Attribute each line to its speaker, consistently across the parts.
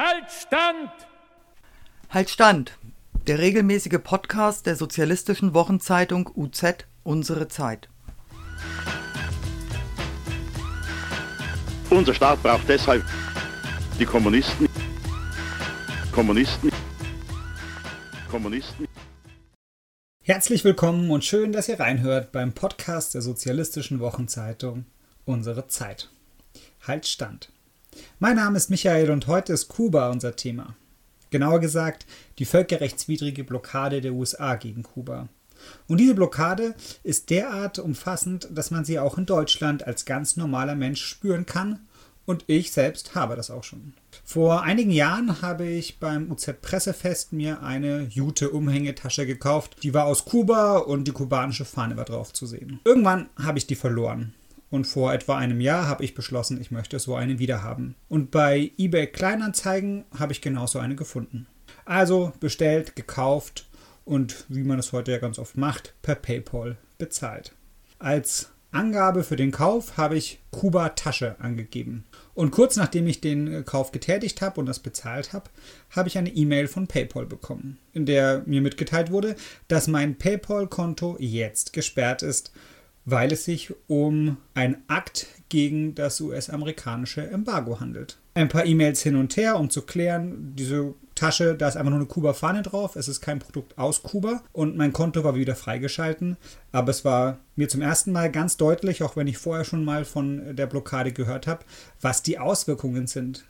Speaker 1: Halt Stand!
Speaker 2: Halt Stand! Der regelmäßige Podcast der sozialistischen Wochenzeitung UZ Unsere Zeit.
Speaker 3: Unser Staat braucht deshalb die Kommunisten. Kommunisten. Kommunisten.
Speaker 4: Herzlich willkommen und schön, dass ihr reinhört beim Podcast der sozialistischen Wochenzeitung Unsere Zeit. Halt Stand. Mein Name ist Michael und heute ist Kuba unser Thema. Genauer gesagt, die völkerrechtswidrige Blockade der USA gegen Kuba. Und diese Blockade ist derart umfassend, dass man sie auch in Deutschland als ganz normaler Mensch spüren kann. Und ich selbst habe das auch schon. Vor einigen Jahren habe ich beim UZ Pressefest mir eine Jute-Umhängetasche gekauft. Die war aus Kuba und die kubanische Fahne war drauf zu sehen. Irgendwann habe ich die verloren. Und vor etwa einem Jahr habe ich beschlossen, ich möchte so eine wiederhaben. Und bei eBay Kleinanzeigen habe ich genauso eine gefunden. Also bestellt, gekauft und wie man es heute ja ganz oft macht, per PayPal bezahlt. Als Angabe für den Kauf habe ich Kuba Tasche angegeben. Und kurz nachdem ich den Kauf getätigt habe und das bezahlt habe, habe ich eine E-Mail von PayPal bekommen, in der mir mitgeteilt wurde, dass mein PayPal-Konto jetzt gesperrt ist weil es sich um einen Akt gegen das US-amerikanische Embargo handelt. Ein paar E-Mails hin und her, um zu klären, diese Tasche, da ist einfach nur eine Kuba-Fahne drauf, es ist kein Produkt aus Kuba und mein Konto war wieder freigeschalten. Aber es war mir zum ersten Mal ganz deutlich, auch wenn ich vorher schon mal von der Blockade gehört habe, was die Auswirkungen sind.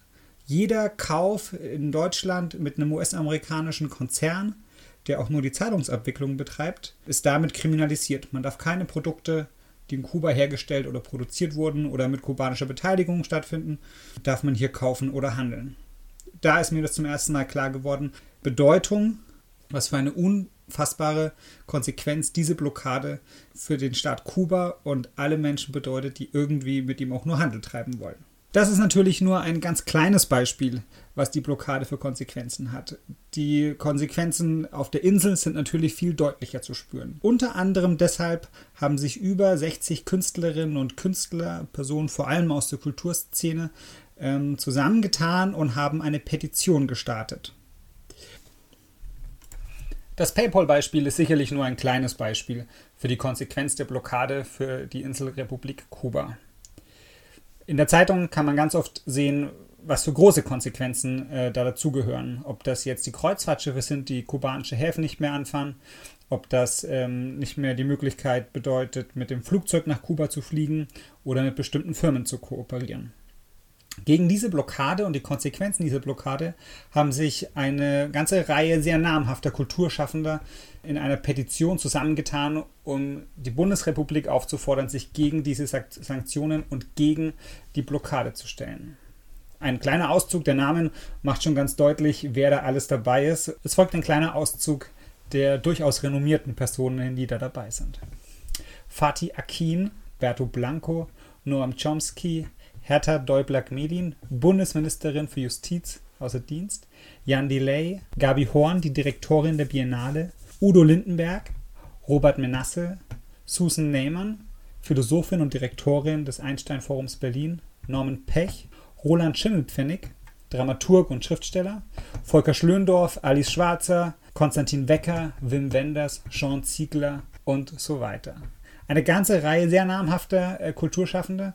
Speaker 4: Jeder Kauf in Deutschland mit einem US-amerikanischen Konzern der auch nur die Zahlungsabwicklung betreibt, ist damit kriminalisiert. Man darf keine Produkte, die in Kuba hergestellt oder produziert wurden oder mit kubanischer Beteiligung stattfinden, darf man hier kaufen oder handeln. Da ist mir das zum ersten Mal klar geworden. Bedeutung, was für eine unfassbare Konsequenz diese Blockade für den Staat Kuba und alle Menschen bedeutet, die irgendwie mit ihm auch nur Handel treiben wollen. Das ist natürlich nur ein ganz kleines Beispiel, was die Blockade für Konsequenzen hat. Die Konsequenzen auf der Insel sind natürlich viel deutlicher zu spüren. Unter anderem deshalb haben sich über 60 Künstlerinnen und Künstler, Personen vor allem aus der Kulturszene, ähm, zusammengetan und haben eine Petition gestartet. Das PayPal-Beispiel ist sicherlich nur ein kleines Beispiel für die Konsequenz der Blockade für die Inselrepublik Kuba. In der Zeitung kann man ganz oft sehen, was für große Konsequenzen äh, da dazugehören. Ob das jetzt die Kreuzfahrtschiffe sind, die kubanische Häfen nicht mehr anfahren, ob das ähm, nicht mehr die Möglichkeit bedeutet, mit dem Flugzeug nach Kuba zu fliegen oder mit bestimmten Firmen zu kooperieren. Gegen diese Blockade und die Konsequenzen dieser Blockade haben sich eine ganze Reihe sehr namhafter Kulturschaffender in einer Petition zusammengetan, um die Bundesrepublik aufzufordern, sich gegen diese Sanktionen und gegen die Blockade zu stellen. Ein kleiner Auszug der Namen macht schon ganz deutlich, wer da alles dabei ist. Es folgt ein kleiner Auszug der durchaus renommierten Personen, die da dabei sind. Fatih Akin, Berto Blanco, Noam Chomsky, Hertha Däubler-Gmelin, Bundesministerin für Justiz außer Dienst, Jan Delay, Gabi Horn, die Direktorin der Biennale, Udo Lindenberg, Robert Menasse, Susan Neyman, Philosophin und Direktorin des Einstein Forums Berlin, Norman Pech, Roland Schimmelpfennig, Dramaturg und Schriftsteller, Volker Schlöndorff, Alice Schwarzer, Konstantin Wecker, Wim Wenders, Sean Ziegler und so weiter. Eine ganze Reihe sehr namhafter äh, Kulturschaffende,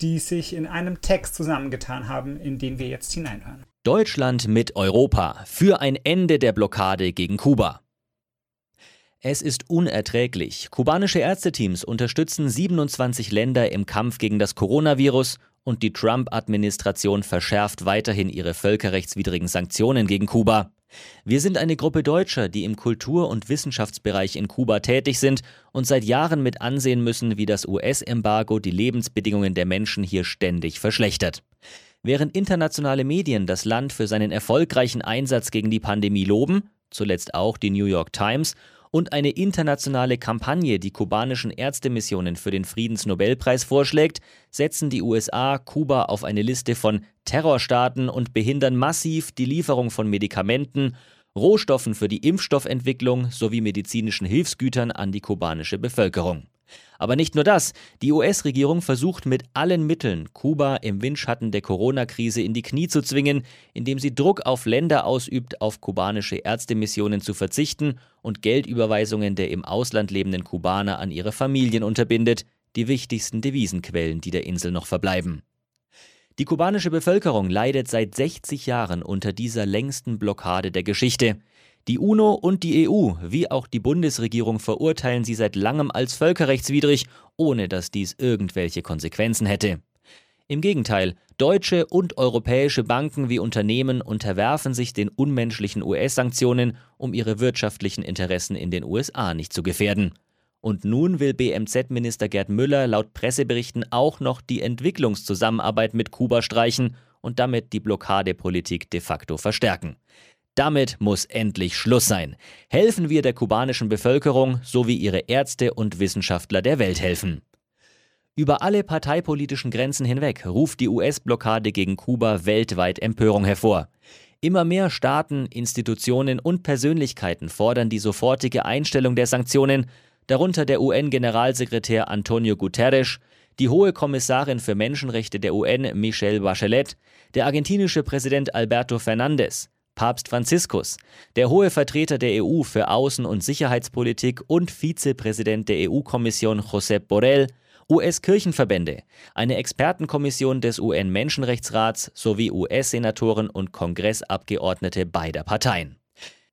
Speaker 4: die sich in einem Text zusammengetan haben, in den wir jetzt hineinhören.
Speaker 5: Deutschland mit Europa für ein Ende der Blockade gegen Kuba. Es ist unerträglich. Kubanische Ärzteteams unterstützen 27 Länder im Kampf gegen das Coronavirus und die Trump-Administration verschärft weiterhin ihre völkerrechtswidrigen Sanktionen gegen Kuba. Wir sind eine Gruppe Deutscher, die im Kultur- und Wissenschaftsbereich in Kuba tätig sind und seit Jahren mit ansehen müssen, wie das US-Embargo die Lebensbedingungen der Menschen hier ständig verschlechtert. Während internationale Medien das Land für seinen erfolgreichen Einsatz gegen die Pandemie loben, zuletzt auch die New York Times, und eine internationale Kampagne die kubanischen Ärztemissionen für den Friedensnobelpreis vorschlägt, setzen die USA Kuba auf eine Liste von Terrorstaaten und behindern massiv die Lieferung von Medikamenten, Rohstoffen für die Impfstoffentwicklung sowie medizinischen Hilfsgütern an die kubanische Bevölkerung. Aber nicht nur das, die US-Regierung versucht mit allen Mitteln, Kuba im Windschatten der Corona-Krise in die Knie zu zwingen, indem sie Druck auf Länder ausübt, auf kubanische Ärztemissionen zu verzichten und Geldüberweisungen der im Ausland lebenden Kubaner an ihre Familien unterbindet, die wichtigsten Devisenquellen, die der Insel noch verbleiben. Die kubanische Bevölkerung leidet seit 60 Jahren unter dieser längsten Blockade der Geschichte. Die UNO und die EU, wie auch die Bundesregierung verurteilen sie seit langem als völkerrechtswidrig, ohne dass dies irgendwelche Konsequenzen hätte. Im Gegenteil, deutsche und europäische Banken wie Unternehmen unterwerfen sich den unmenschlichen US-Sanktionen, um ihre wirtschaftlichen Interessen in den USA nicht zu gefährden. Und nun will BMZ-Minister Gerd Müller laut Presseberichten auch noch die Entwicklungszusammenarbeit mit Kuba streichen und damit die Blockadepolitik de facto verstärken. Damit muss endlich Schluss sein. Helfen wir der kubanischen Bevölkerung, so wie ihre Ärzte und Wissenschaftler der Welt helfen. Über alle parteipolitischen Grenzen hinweg ruft die US-Blockade gegen Kuba weltweit Empörung hervor. Immer mehr Staaten, Institutionen und Persönlichkeiten fordern die sofortige Einstellung der Sanktionen, darunter der UN-Generalsekretär Antonio Guterres, die hohe Kommissarin für Menschenrechte der UN Michelle Bachelet, der argentinische Präsident Alberto Fernandez, Papst Franziskus, der hohe Vertreter der EU für Außen- und Sicherheitspolitik und Vizepräsident der EU-Kommission Josep Borrell, US-Kirchenverbände, eine Expertenkommission des UN-Menschenrechtsrats sowie US-Senatoren und Kongressabgeordnete beider Parteien.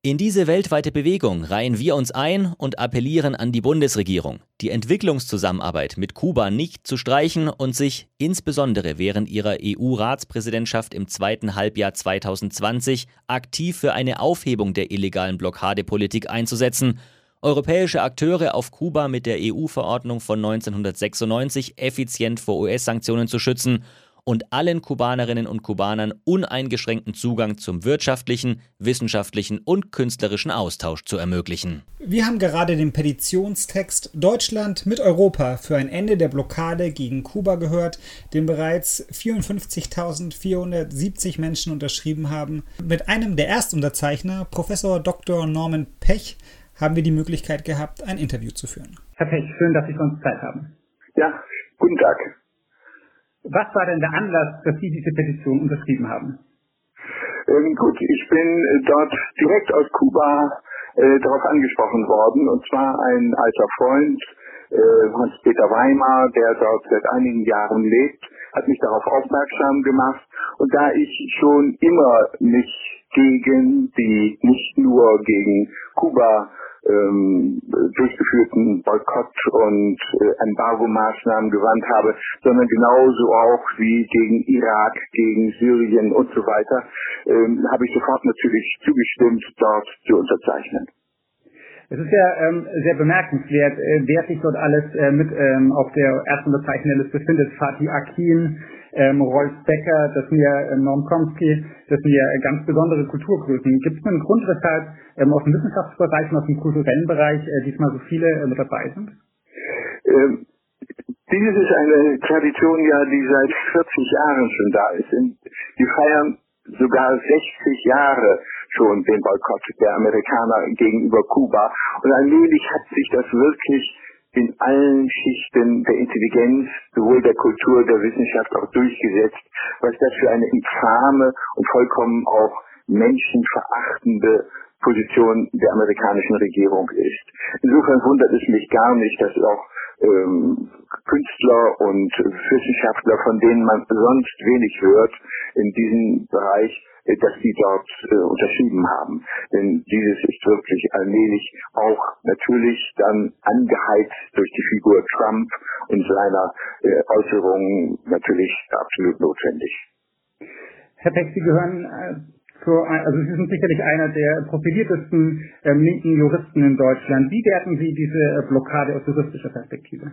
Speaker 5: In diese weltweite Bewegung reihen wir uns ein und appellieren an die Bundesregierung, die Entwicklungszusammenarbeit mit Kuba nicht zu streichen und sich insbesondere während ihrer EU-Ratspräsidentschaft im zweiten Halbjahr 2020 aktiv für eine Aufhebung der illegalen Blockadepolitik einzusetzen, europäische Akteure auf Kuba mit der EU-Verordnung von 1996 effizient vor US-Sanktionen zu schützen und allen Kubanerinnen und Kubanern uneingeschränkten Zugang zum wirtschaftlichen, wissenschaftlichen und künstlerischen Austausch zu ermöglichen.
Speaker 4: Wir haben gerade den Petitionstext Deutschland mit Europa für ein Ende der Blockade gegen Kuba gehört, den bereits 54.470 Menschen unterschrieben haben. Mit einem der Erstunterzeichner, Professor Dr. Norman Pech, haben wir die Möglichkeit gehabt, ein Interview zu führen.
Speaker 1: Herr Pech, schön, dass Sie uns Zeit haben.
Speaker 6: Ja, guten Tag.
Speaker 1: Was war denn der Anlass, dass Sie diese Petition unterschrieben haben?
Speaker 6: Ähm, gut, ich bin äh, dort direkt aus Kuba äh, darauf angesprochen worden, und zwar ein alter Freund, äh, Hans-Peter Weimar, der dort seit einigen Jahren lebt, hat mich darauf aufmerksam gemacht. Und da ich schon immer mich gegen die, nicht nur gegen Kuba ähm, durchgeführten Boykott- und äh, Embargo-Maßnahmen gewandt habe, sondern genauso auch wie gegen Irak, gegen Syrien und so weiter, ähm, habe ich sofort natürlich zugestimmt, dort zu unterzeichnen.
Speaker 1: Es ist ja ähm, sehr bemerkenswert, äh, wer sich dort alles äh, mit ähm, auf der ersten Bezeichnerliste befindet. Fatih Akin, ähm, Rolf Becker, das sind ja ähm, Norm Komsky, das sind ja ganz besondere Kulturgrößen. Gibt es einen Grund, weshalb ähm, aus dem Wissenschaftsbereich und aus dem kulturellen Bereich äh, diesmal so viele äh, mit dabei sind?
Speaker 6: Ähm, dieses ist eine Tradition ja, die seit 40 Jahren schon da ist. Die feiern sogar 60 Jahre schon den Boykott der Amerikaner gegenüber Kuba. Und allmählich hat sich das wirklich in allen Schichten der Intelligenz, sowohl der Kultur, der Wissenschaft auch durchgesetzt, was das für eine infame und vollkommen auch menschenverachtende Position der amerikanischen Regierung ist. Insofern wundert es mich gar nicht, dass auch ähm, Künstler und Wissenschaftler, von denen man sonst wenig hört, in diesem Bereich dass die dort äh, unterschrieben haben. Denn dieses ist wirklich allmählich auch natürlich dann angeheizt durch die Figur Trump und seiner äh, Äußerungen natürlich absolut notwendig.
Speaker 1: Herr Peck, Sie gehören äh, zu, also Sie sind sicherlich einer der profiliertesten ähm, linken Juristen in Deutschland. Wie werten Sie diese äh, Blockade aus juristischer Perspektive?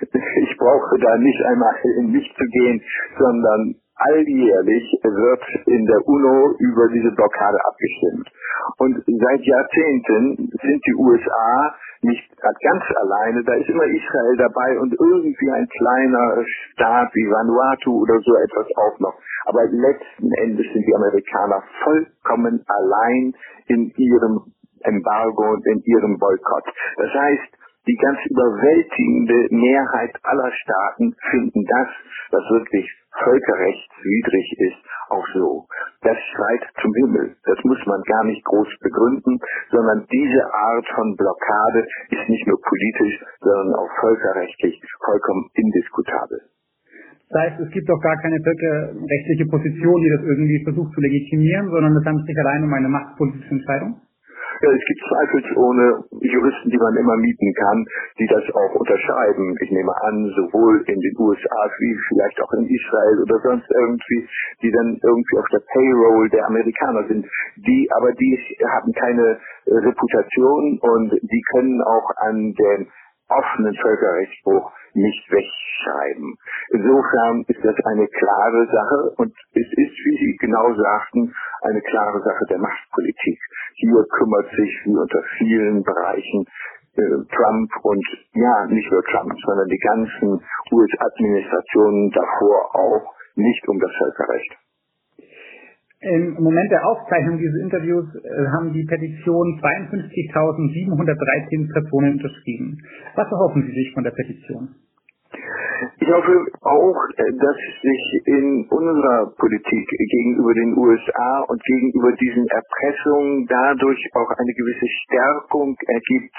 Speaker 6: Ich brauche da nicht einmal in mich zu gehen, sondern alljährlich wird in der UNO über diese Blockade abgestimmt. Und seit Jahrzehnten sind die USA nicht ganz alleine, da ist immer Israel dabei und irgendwie ein kleiner Staat wie Vanuatu oder so etwas auch noch. Aber letzten Endes sind die Amerikaner vollkommen allein in ihrem Embargo und in ihrem Boykott. Das heißt, die ganz überwältigende Mehrheit aller Staaten finden das, was wirklich völkerrechtswidrig ist, auch so. Das schreit zum Himmel. Das muss man gar nicht groß begründen, sondern diese Art von Blockade ist nicht nur politisch, sondern auch völkerrechtlich vollkommen indiskutabel.
Speaker 1: Das heißt, es gibt auch gar keine völkerrechtliche Position, die das irgendwie versucht zu legitimieren, sondern es handelt sich allein um eine machtpolitische Entscheidung?
Speaker 6: Ja, es gibt zweifelsohne Juristen, die man immer mieten kann, die das auch unterschreiben. Ich nehme an, sowohl in den USA wie vielleicht auch in Israel oder sonst irgendwie, die dann irgendwie auf der Payroll der Amerikaner sind. Die, aber die haben keine Reputation und die können auch an den offenen Völkerrechtsbruch nicht wegschreiben. Insofern ist das eine klare Sache und es ist, wie Sie genau sagten, eine klare Sache der Machtpolitik. Hier kümmert sich wie unter vielen Bereichen äh, Trump und ja, nicht nur Trump, sondern die ganzen US-Administrationen davor auch nicht um das Völkerrecht.
Speaker 1: Im Moment der Aufzeichnung dieses Interviews äh, haben die Petition 52.713 Personen unterschrieben. Was erhoffen Sie sich von der Petition?
Speaker 6: Ich hoffe auch, dass sich in unserer Politik gegenüber den USA und gegenüber diesen Erpressungen dadurch auch eine gewisse Stärkung ergibt,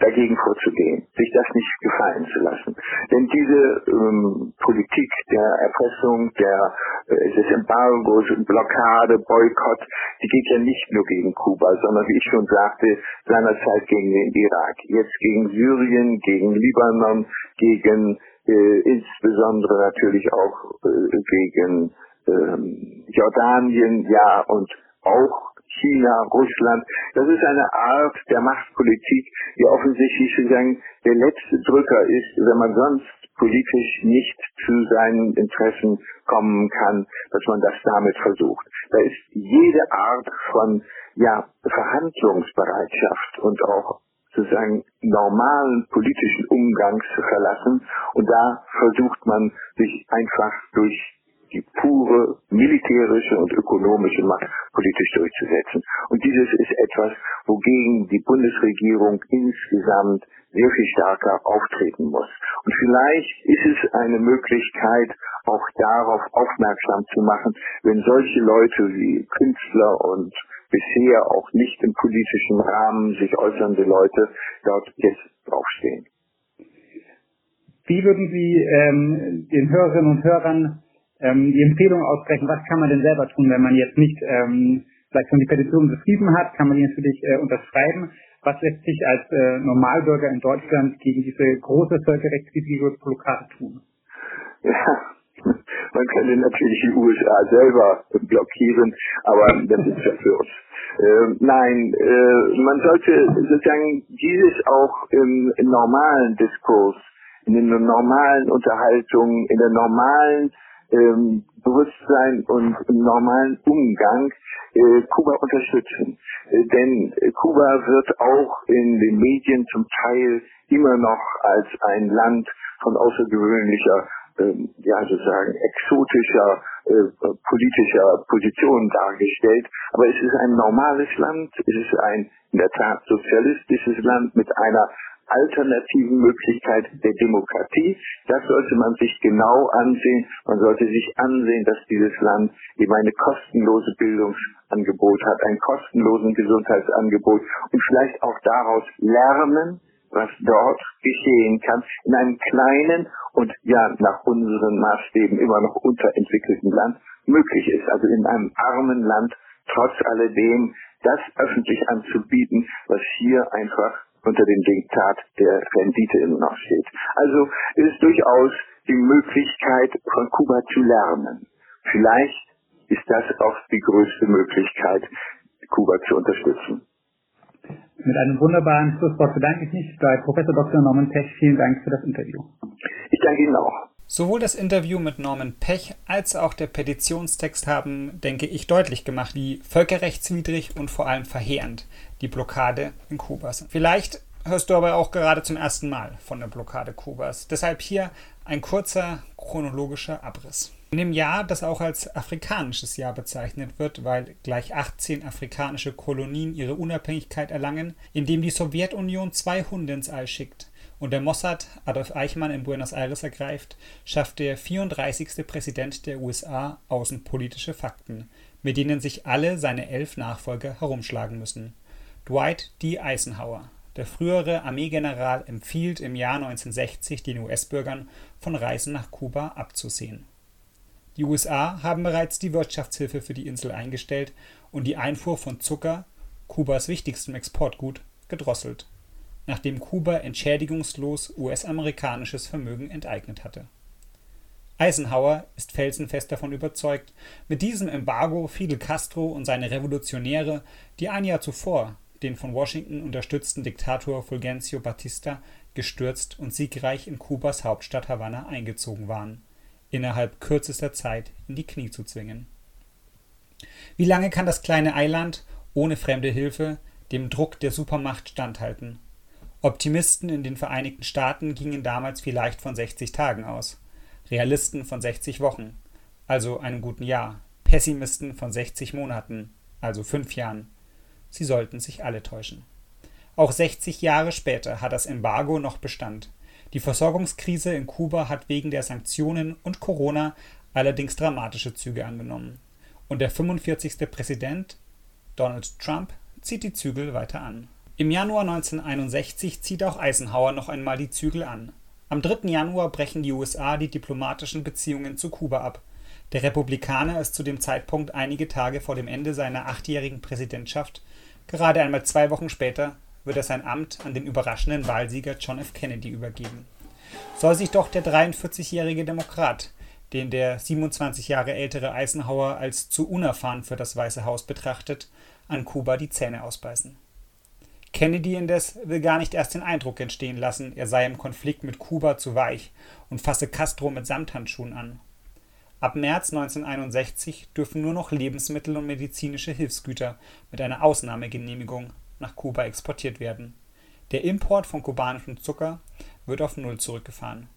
Speaker 6: dagegen vorzugehen, sich das nicht gefallen zu lassen. Denn diese ähm, Politik der Erpressung, der, äh, des Embargos, Blockade, Boykott, die geht ja nicht nur gegen Kuba, sondern wie ich schon sagte, seinerzeit gegen den Irak, jetzt gegen Syrien, gegen Libanon, gegen äh, insbesondere natürlich auch äh, gegen ähm, Jordanien, ja, und auch China, Russland. Das ist eine Art der Machtpolitik, die offensichtlich sozusagen der letzte Drücker ist, wenn man sonst politisch nicht zu seinen Interessen kommen kann, dass man das damit versucht. Da ist jede Art von ja, Verhandlungsbereitschaft und auch sozusagen normalen politischen Umgang zu verlassen. Und da versucht man sich einfach durch die pure militärische und ökonomische Macht politisch durchzusetzen. Und dieses ist etwas, wogegen die Bundesregierung insgesamt sehr viel stärker auftreten muss. Und vielleicht ist es eine Möglichkeit, auch darauf aufmerksam zu machen, wenn solche Leute wie Künstler und bisher auch nicht im politischen Rahmen sich äußernde Leute dort jetzt draufstehen.
Speaker 1: Wie würden Sie ähm, den Hörerinnen und Hörern ähm, die Empfehlung aussprechen, was kann man denn selber tun, wenn man jetzt nicht ähm, vielleicht schon die Petition geschrieben hat, kann man die natürlich äh, unterschreiben. Was lässt sich als äh, Normalbürger in Deutschland gegen diese große völkerrechtswidrige Blockade tun?
Speaker 6: Ja, man könnte natürlich die USA selber blockieren, aber das ist ja für uns. Äh, nein, äh, man sollte sozusagen dieses auch im, im normalen Diskurs, in der normalen Unterhaltung, in der normalen ähm, Bewusstsein und im normalen Umgang äh, Kuba unterstützen. Äh, denn Kuba wird auch in den Medien zum Teil immer noch als ein Land von außergewöhnlicher, ähm, ja sozusagen exotischer äh, politischer Position dargestellt. Aber es ist ein normales Land, es ist ein in der Tat sozialistisches Land mit einer alternativen Möglichkeit der Demokratie. Das sollte man sich genau ansehen. Man sollte sich ansehen, dass dieses Land eben eine kostenlose Bildungsangebot hat, ein kostenlosen Gesundheitsangebot und vielleicht auch daraus lernen, was dort geschehen kann, in einem kleinen und ja nach unseren Maßstäben immer noch unterentwickelten Land möglich ist. Also in einem armen Land trotz alledem das öffentlich anzubieten, was hier einfach unter dem Diktat der Rendite immer noch steht. Also ist es durchaus die Möglichkeit, von Kuba zu lernen. Vielleicht ist das auch die größte Möglichkeit, Kuba zu unterstützen.
Speaker 1: Mit einem wunderbaren Schlusswort bedanke ich mich bei Professor Dr. Norman Pech. Vielen Dank für das Interview.
Speaker 6: Ich danke Ihnen auch.
Speaker 4: Sowohl das Interview mit Norman Pech als auch der Petitionstext haben, denke ich, deutlich gemacht, wie völkerrechtswidrig und vor allem verheerend die Blockade in Kuba sind. Vielleicht hörst du aber auch gerade zum ersten Mal von der Blockade Kubas. Deshalb hier ein kurzer chronologischer Abriss. In dem Jahr, das auch als afrikanisches Jahr bezeichnet wird, weil gleich 18 afrikanische Kolonien ihre Unabhängigkeit erlangen, in dem die Sowjetunion zwei Hunde ins All schickt und der Mossad Adolf Eichmann in Buenos Aires ergreift, schafft der 34. Präsident der USA außenpolitische Fakten, mit denen sich alle seine elf Nachfolger herumschlagen müssen. Dwight D. Eisenhower, der frühere Armeegeneral, empfiehlt im Jahr 1960 den US-Bürgern, von Reisen nach Kuba abzusehen. Die USA haben bereits die Wirtschaftshilfe für die Insel eingestellt und die Einfuhr von Zucker, Kubas wichtigstem Exportgut, gedrosselt, nachdem Kuba entschädigungslos US-amerikanisches Vermögen enteignet hatte. Eisenhower ist felsenfest davon überzeugt, mit diesem Embargo Fidel Castro und seine Revolutionäre, die ein Jahr zuvor den von Washington unterstützten Diktator Fulgencio Batista gestürzt und siegreich in Kubas Hauptstadt Havanna eingezogen waren innerhalb kürzester Zeit in die Knie zu zwingen. Wie lange kann das kleine Eiland ohne fremde Hilfe dem Druck der Supermacht standhalten? Optimisten in den Vereinigten Staaten gingen damals vielleicht von 60 Tagen aus, Realisten von 60 Wochen, also einem guten Jahr, Pessimisten von 60 Monaten, also fünf Jahren. Sie sollten sich alle täuschen. Auch 60 Jahre später hat das Embargo noch Bestand. Die Versorgungskrise in Kuba hat wegen der Sanktionen und Corona allerdings dramatische Züge angenommen. Und der 45. Präsident, Donald Trump, zieht die Zügel weiter an. Im Januar 1961 zieht auch Eisenhower noch einmal die Zügel an. Am 3. Januar brechen die USA die diplomatischen Beziehungen zu Kuba ab. Der Republikaner ist zu dem Zeitpunkt einige Tage vor dem Ende seiner achtjährigen Präsidentschaft, gerade einmal zwei Wochen später, wird er sein Amt an den überraschenden Wahlsieger John F. Kennedy übergeben. Soll sich doch der 43-jährige Demokrat, den der 27 Jahre ältere Eisenhower als zu unerfahren für das Weiße Haus betrachtet, an Kuba die Zähne ausbeißen. Kennedy indes will gar nicht erst den Eindruck entstehen lassen, er sei im Konflikt mit Kuba zu weich und fasse Castro mit Samthandschuhen an. Ab März 1961 dürfen nur noch Lebensmittel und medizinische Hilfsgüter mit einer Ausnahmegenehmigung nach Kuba exportiert werden. Der Import von kubanischem Zucker wird auf Null zurückgefahren.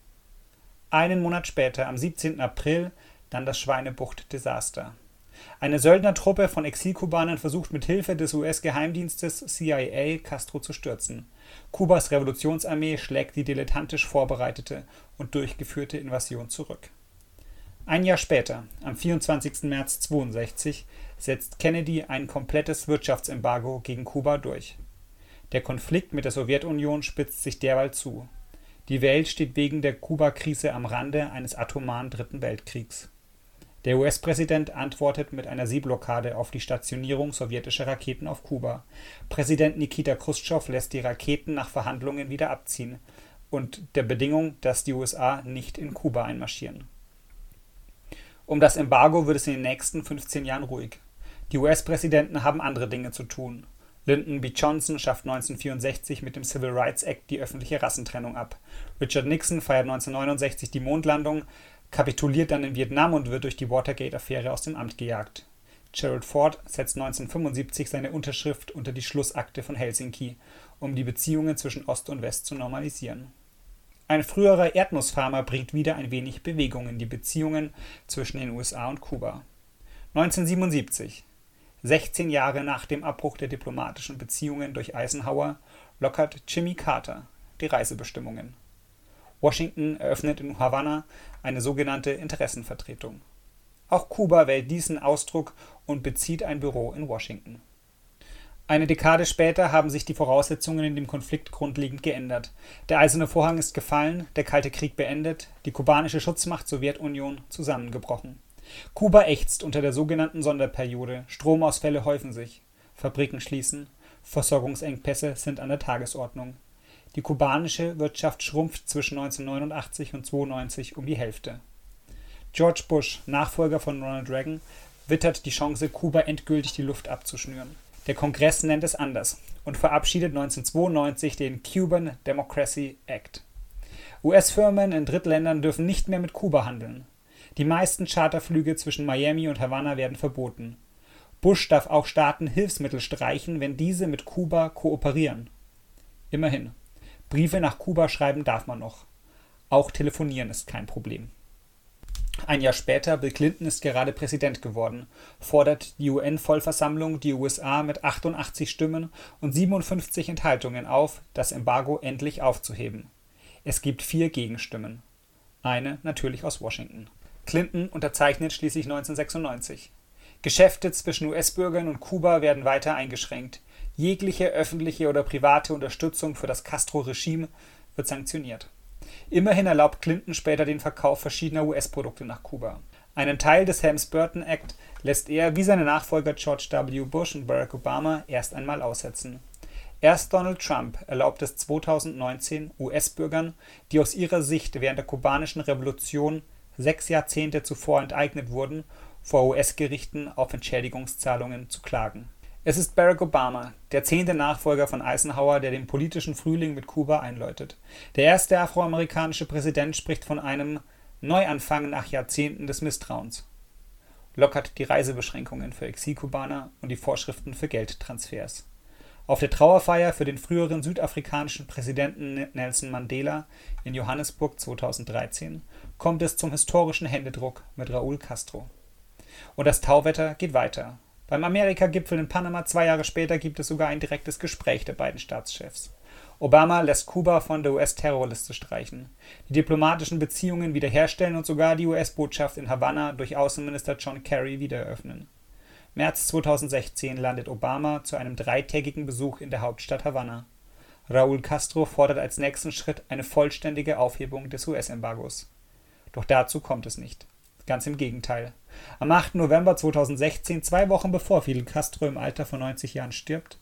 Speaker 4: Einen Monat später, am 17. April, dann das Schweinebucht-Desaster. Eine Söldnertruppe von Exilkubanern versucht mit Hilfe des US-Geheimdienstes CIA Castro zu stürzen. Kubas Revolutionsarmee schlägt die dilettantisch vorbereitete und durchgeführte Invasion zurück. Ein Jahr später, am 24. März 1962, setzt Kennedy ein komplettes Wirtschaftsembargo gegen Kuba durch. Der Konflikt mit der Sowjetunion spitzt sich derweil zu. Die Welt steht wegen der Kuba-Krise am Rande eines atomaren Dritten Weltkriegs. Der US-Präsident antwortet mit einer Seeblockade auf die Stationierung sowjetischer Raketen auf Kuba. Präsident Nikita Khrushchev lässt die Raketen nach Verhandlungen wieder abziehen und der Bedingung, dass die USA nicht in Kuba einmarschieren. Um das Embargo wird es in den nächsten 15 Jahren ruhig. Die US-Präsidenten haben andere Dinge zu tun. Lyndon B. Johnson schafft 1964 mit dem Civil Rights Act die öffentliche Rassentrennung ab. Richard Nixon feiert 1969 die Mondlandung, kapituliert dann in Vietnam und wird durch die Watergate-Affäre aus dem Amt gejagt. Gerald Ford setzt 1975 seine Unterschrift unter die Schlussakte von Helsinki, um die Beziehungen zwischen Ost und West zu normalisieren. Ein früherer Erdnussfarmer bringt wieder ein wenig Bewegung in die Beziehungen zwischen den USA und Kuba. 1977 16 Jahre nach dem Abbruch der diplomatischen Beziehungen durch Eisenhower lockert Jimmy Carter die Reisebestimmungen. Washington eröffnet in Havanna eine sogenannte Interessenvertretung. Auch Kuba wählt diesen Ausdruck und bezieht ein Büro in Washington. Eine Dekade später haben sich die Voraussetzungen in dem Konflikt grundlegend geändert. Der Eiserne Vorhang ist gefallen, der Kalte Krieg beendet, die kubanische Schutzmacht Sowjetunion zusammengebrochen. Kuba ächzt unter der sogenannten Sonderperiode, Stromausfälle häufen sich, Fabriken schließen, Versorgungsengpässe sind an der Tagesordnung. Die kubanische Wirtschaft schrumpft zwischen 1989 und 1992 um die Hälfte. George Bush, Nachfolger von Ronald Reagan, wittert die Chance, Kuba endgültig die Luft abzuschnüren. Der Kongress nennt es anders und verabschiedet 1992 den Cuban Democracy Act. US-Firmen in Drittländern dürfen nicht mehr mit Kuba handeln. Die meisten Charterflüge zwischen Miami und Havanna werden verboten. Bush darf auch Staaten Hilfsmittel streichen, wenn diese mit Kuba kooperieren. Immerhin. Briefe nach Kuba schreiben darf man noch. Auch telefonieren ist kein Problem. Ein Jahr später, Bill Clinton ist gerade Präsident geworden, fordert die UN-Vollversammlung die USA mit 88 Stimmen und 57 Enthaltungen auf, das Embargo endlich aufzuheben. Es gibt vier Gegenstimmen. Eine natürlich aus Washington. Clinton unterzeichnet schließlich 1996. Geschäfte zwischen US-Bürgern und Kuba werden weiter eingeschränkt. Jegliche öffentliche oder private Unterstützung für das Castro-Regime wird sanktioniert. Immerhin erlaubt Clinton später den Verkauf verschiedener US-Produkte nach Kuba. Einen Teil des Helms-Burton Act lässt er, wie seine Nachfolger George W. Bush und Barack Obama, erst einmal aussetzen. Erst Donald Trump erlaubt es 2019 US-Bürgern, die aus ihrer Sicht während der kubanischen Revolution sechs Jahrzehnte zuvor enteignet wurden, vor US-Gerichten auf Entschädigungszahlungen zu klagen. Es ist Barack Obama, der zehnte Nachfolger von Eisenhower, der den politischen Frühling mit Kuba einläutet. Der erste afroamerikanische Präsident spricht von einem Neuanfang nach Jahrzehnten des Misstrauens, lockert die Reisebeschränkungen für Exilkubaner und die Vorschriften für Geldtransfers. Auf der Trauerfeier für den früheren südafrikanischen Präsidenten Nelson Mandela in Johannesburg 2013 kommt es zum historischen Händedruck mit Raúl Castro. Und das Tauwetter geht weiter. Beim Amerika-Gipfel in Panama zwei Jahre später gibt es sogar ein direktes Gespräch der beiden Staatschefs. Obama lässt Kuba von der US-Terrorliste streichen, die diplomatischen Beziehungen wiederherstellen und sogar die US-Botschaft in Havanna durch Außenminister John Kerry wiedereröffnen. März 2016 landet Obama zu einem dreitägigen Besuch in der Hauptstadt Havanna. Raúl Castro fordert als nächsten Schritt eine vollständige Aufhebung des US-Embargos. Doch dazu kommt es nicht. Ganz im Gegenteil. Am 8. November 2016, zwei Wochen bevor Fidel Castro im Alter von 90 Jahren stirbt,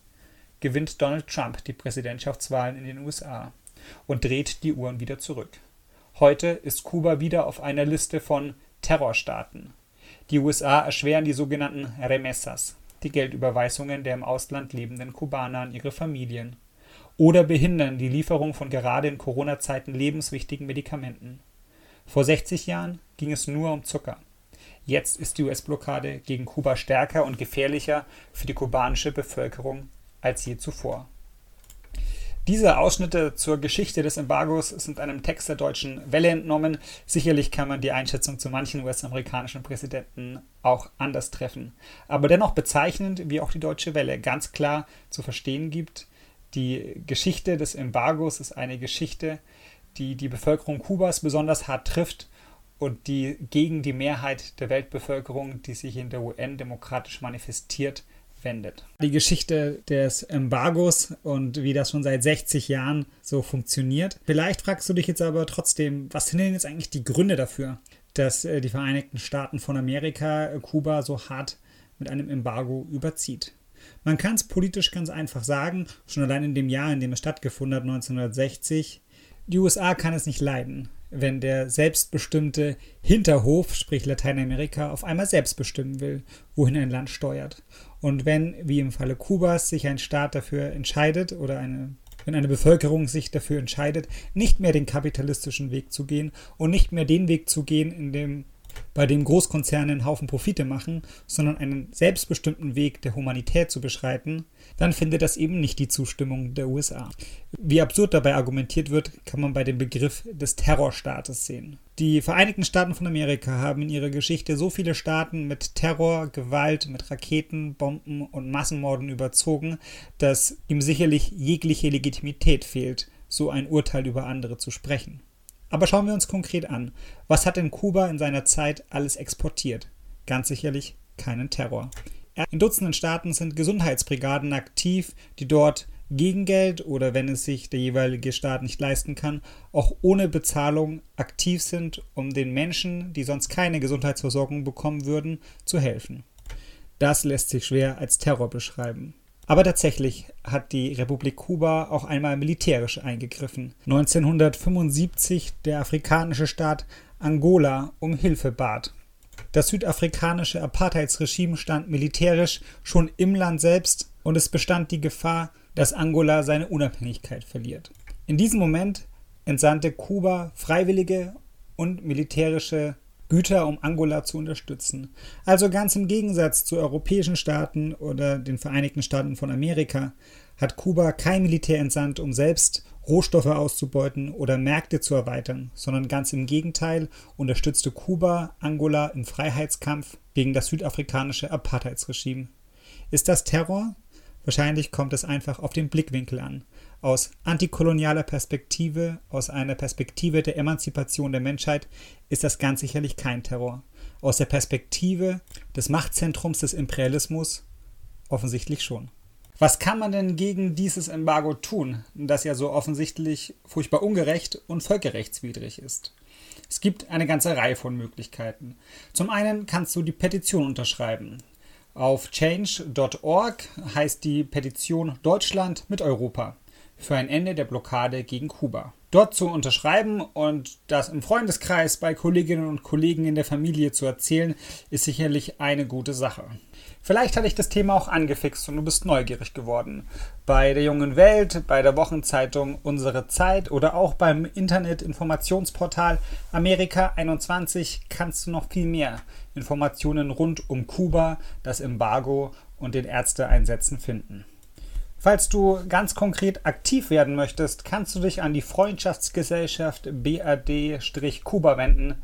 Speaker 4: gewinnt Donald Trump die Präsidentschaftswahlen in den USA und dreht die Uhren wieder zurück. Heute ist Kuba wieder auf einer Liste von Terrorstaaten. Die USA erschweren die sogenannten Remessas, die Geldüberweisungen der im Ausland lebenden Kubaner an ihre Familien, oder behindern die Lieferung von gerade in Corona-Zeiten lebenswichtigen Medikamenten. Vor 60 Jahren ging es nur um Zucker. Jetzt ist die US-Blockade gegen Kuba stärker und gefährlicher für die kubanische Bevölkerung als je zuvor. Diese Ausschnitte zur Geschichte des Embargos sind einem Text der deutschen Welle entnommen. Sicherlich kann man die Einschätzung zu manchen US-amerikanischen Präsidenten auch anders treffen. Aber dennoch bezeichnend, wie auch die deutsche Welle ganz klar zu verstehen gibt, die Geschichte des Embargos ist eine Geschichte, die die Bevölkerung Kubas besonders hart trifft und die gegen die Mehrheit der Weltbevölkerung, die sich in der UN demokratisch manifestiert, wendet. Die Geschichte des Embargos und wie das schon seit 60 Jahren so funktioniert. Vielleicht fragst du dich jetzt aber trotzdem, was sind denn jetzt eigentlich die Gründe dafür, dass äh, die Vereinigten Staaten von Amerika äh, Kuba so hart mit einem Embargo überzieht? Man kann es politisch ganz einfach sagen, schon allein in dem Jahr, in dem es stattgefunden hat, 1960, die USA kann es nicht leiden, wenn der selbstbestimmte Hinterhof, sprich Lateinamerika, auf einmal selbst bestimmen will, wohin ein Land steuert. Und wenn, wie im Falle Kubas, sich ein Staat dafür entscheidet oder eine wenn eine Bevölkerung sich dafür entscheidet, nicht mehr den kapitalistischen Weg zu gehen und nicht mehr den Weg zu gehen, in dem bei dem Großkonzerne einen Haufen Profite machen, sondern einen selbstbestimmten Weg der Humanität zu beschreiten, dann findet das eben nicht die Zustimmung der USA. Wie absurd dabei argumentiert wird, kann man bei dem Begriff des Terrorstaates sehen. Die Vereinigten Staaten von Amerika haben in ihrer Geschichte so viele Staaten mit Terror, Gewalt, mit Raketen, Bomben und Massenmorden überzogen, dass ihm sicherlich jegliche Legitimität fehlt, so ein Urteil über andere zu sprechen. Aber schauen wir uns konkret an. Was hat denn Kuba in seiner Zeit alles exportiert? Ganz sicherlich keinen Terror. In Dutzenden Staaten sind Gesundheitsbrigaden aktiv, die dort gegen Geld oder wenn es sich der jeweilige Staat nicht leisten kann, auch ohne Bezahlung aktiv sind, um den Menschen, die sonst keine Gesundheitsversorgung bekommen würden, zu helfen. Das lässt sich schwer als Terror beschreiben. Aber tatsächlich hat die Republik Kuba auch einmal militärisch eingegriffen. 1975 der afrikanische Staat Angola um Hilfe bat. Das südafrikanische Apartheidsregime stand militärisch schon im Land selbst und es bestand die Gefahr, dass Angola seine Unabhängigkeit verliert. In diesem Moment entsandte Kuba freiwillige und militärische Güter, um Angola zu unterstützen. Also ganz im Gegensatz zu europäischen Staaten oder den Vereinigten Staaten von Amerika hat Kuba kein Militär entsandt, um selbst Rohstoffe auszubeuten oder Märkte zu erweitern, sondern ganz im Gegenteil unterstützte Kuba Angola im Freiheitskampf gegen das südafrikanische Apartheidsregime. Ist das Terror? Wahrscheinlich kommt es einfach auf den Blickwinkel an. Aus antikolonialer Perspektive, aus einer Perspektive der Emanzipation der Menschheit, ist das ganz sicherlich kein Terror. Aus der Perspektive des Machtzentrums des Imperialismus offensichtlich schon. Was kann man denn gegen dieses Embargo tun, das ja so offensichtlich furchtbar ungerecht und völkerrechtswidrig ist? Es gibt eine ganze Reihe von Möglichkeiten. Zum einen kannst du die Petition unterschreiben. Auf change.org heißt die Petition Deutschland mit Europa für ein Ende der Blockade gegen Kuba. Dort zu unterschreiben und das im Freundeskreis bei Kolleginnen und Kollegen in der Familie zu erzählen, ist sicherlich eine gute Sache. Vielleicht hat dich das Thema auch angefixt und du bist neugierig geworden. Bei der Jungen Welt, bei der Wochenzeitung Unsere Zeit oder auch beim Internet-Informationsportal Amerika 21 kannst du noch viel mehr Informationen rund um Kuba, das Embargo und den Ärzteeinsätzen finden. Falls du ganz konkret aktiv werden möchtest, kannst du dich an die Freundschaftsgesellschaft BAD-Kuba wenden,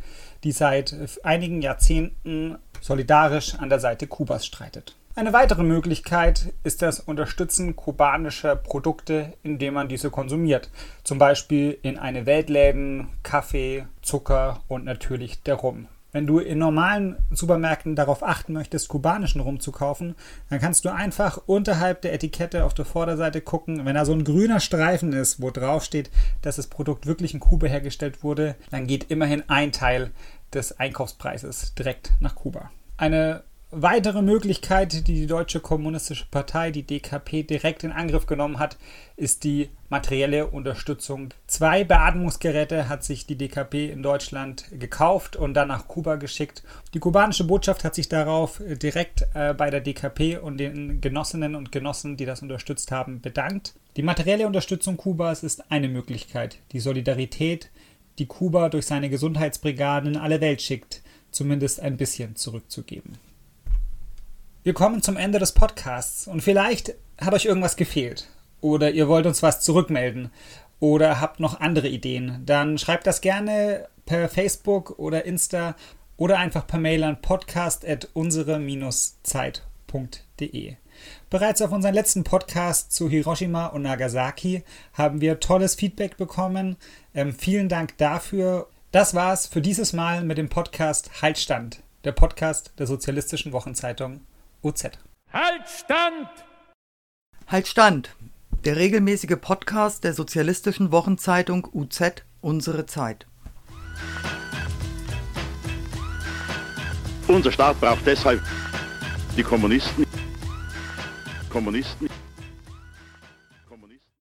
Speaker 4: die seit einigen Jahrzehnten solidarisch an der Seite Kubas streitet. Eine weitere Möglichkeit ist das Unterstützen kubanischer Produkte, indem man diese konsumiert. Zum Beispiel in eine Weltläden, Kaffee, Zucker und natürlich der Rum. Wenn du in normalen Supermärkten darauf achten möchtest, kubanischen Rum zu kaufen, dann kannst du einfach unterhalb der Etikette auf der Vorderseite gucken. Wenn da so ein grüner Streifen ist, wo drauf steht, dass das Produkt wirklich in Kuba hergestellt wurde, dann geht immerhin ein Teil des Einkaufspreises direkt nach Kuba. Eine weitere Möglichkeit, die die Deutsche Kommunistische Partei, die DKP, direkt in Angriff genommen hat, ist die materielle Unterstützung. Zwei Beatmungsgeräte hat sich die DKP in Deutschland gekauft und dann nach Kuba geschickt. Die kubanische Botschaft hat sich darauf direkt äh, bei der DKP und den Genossinnen und Genossen, die das unterstützt haben, bedankt. Die materielle Unterstützung Kubas ist eine Möglichkeit. Die Solidarität, die Kuba durch seine Gesundheitsbrigaden in alle Welt schickt, zumindest ein bisschen zurückzugeben. Wir kommen zum Ende des Podcasts und vielleicht hat euch irgendwas gefehlt oder ihr wollt uns was zurückmelden oder habt noch andere Ideen, dann schreibt das gerne per Facebook oder Insta oder einfach per Mail an podcast.unsere-zeit.de. Bereits auf unseren letzten Podcast zu Hiroshima und Nagasaki haben wir tolles Feedback bekommen. Ähm, vielen Dank dafür. Das war's für dieses Mal mit dem Podcast Haltstand, der Podcast der Sozialistischen Wochenzeitung UZ.
Speaker 2: Haltstand! Haltstand, der regelmäßige Podcast der Sozialistischen Wochenzeitung UZ Unsere Zeit.
Speaker 3: Unser Staat braucht deshalb die Kommunisten. Kommunisten.